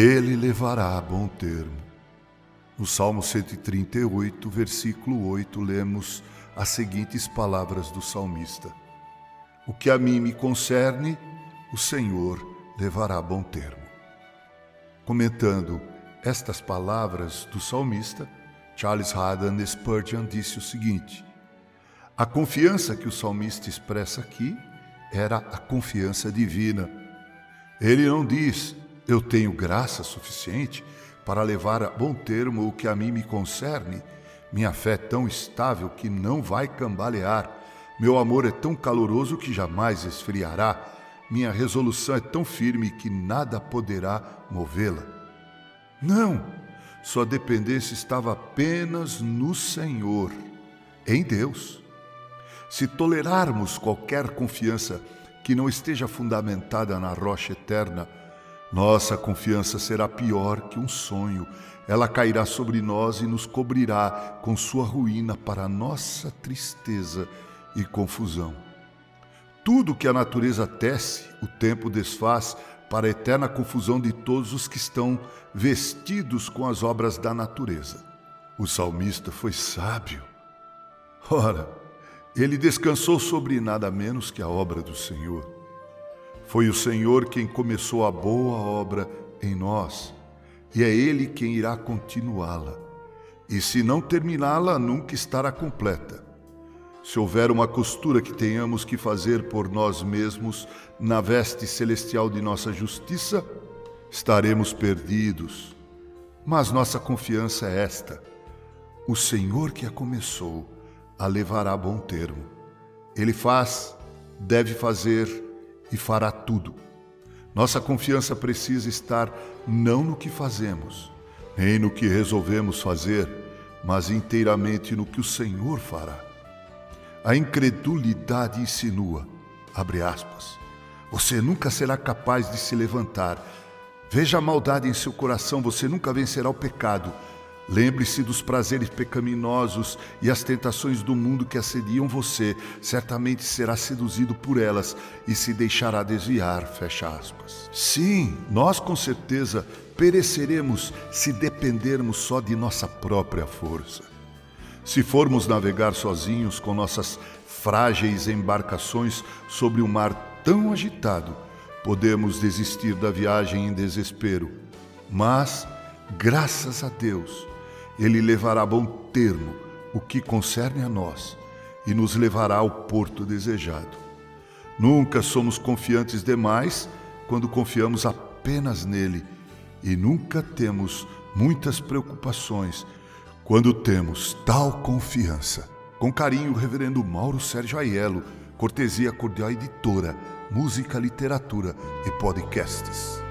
ele levará a bom termo. No Salmo 138, versículo 8, lemos as seguintes palavras do salmista: O que a mim me concerne, o Senhor levará a bom termo. Comentando estas palavras do salmista, Charles Haddon Spurgeon disse o seguinte: A confiança que o salmista expressa aqui era a confiança divina. Ele não diz, eu tenho graça suficiente para levar a bom termo o que a mim me concerne. Minha fé é tão estável que não vai cambalear. Meu amor é tão caloroso que jamais esfriará. Minha resolução é tão firme que nada poderá movê-la. Não! Sua dependência estava apenas no Senhor, em Deus. Se tolerarmos qualquer confiança que não esteja fundamentada na rocha eterna, nossa confiança será pior que um sonho. Ela cairá sobre nós e nos cobrirá com sua ruína para nossa tristeza e confusão. Tudo que a natureza tece, o tempo desfaz para a eterna confusão de todos os que estão vestidos com as obras da natureza. O salmista foi sábio. Ora, ele descansou sobre nada menos que a obra do Senhor. Foi o Senhor quem começou a boa obra em nós, e é Ele quem irá continuá-la. E se não terminá-la, nunca estará completa. Se houver uma costura que tenhamos que fazer por nós mesmos na veste celestial de nossa justiça, estaremos perdidos. Mas nossa confiança é esta: o Senhor que a começou, a levará a bom termo. Ele faz, deve fazer e fará tudo. Nossa confiança precisa estar não no que fazemos, nem no que resolvemos fazer, mas inteiramente no que o Senhor fará. A incredulidade insinua, abre aspas, você nunca será capaz de se levantar. Veja a maldade em seu coração, você nunca vencerá o pecado. Lembre-se dos prazeres pecaminosos e as tentações do mundo que assediam você. Certamente será seduzido por elas e se deixará desviar. Fecha aspas. Sim, nós com certeza pereceremos se dependermos só de nossa própria força. Se formos navegar sozinhos com nossas frágeis embarcações sobre um mar tão agitado, podemos desistir da viagem em desespero. Mas, graças a Deus, ele levará a bom termo o que concerne a nós e nos levará ao porto desejado. Nunca somos confiantes demais quando confiamos apenas nele e nunca temos muitas preocupações quando temos tal confiança. Com carinho, Reverendo Mauro Sérgio Aiello, Cortesia Cordial Editora, Música, Literatura e Podcasts.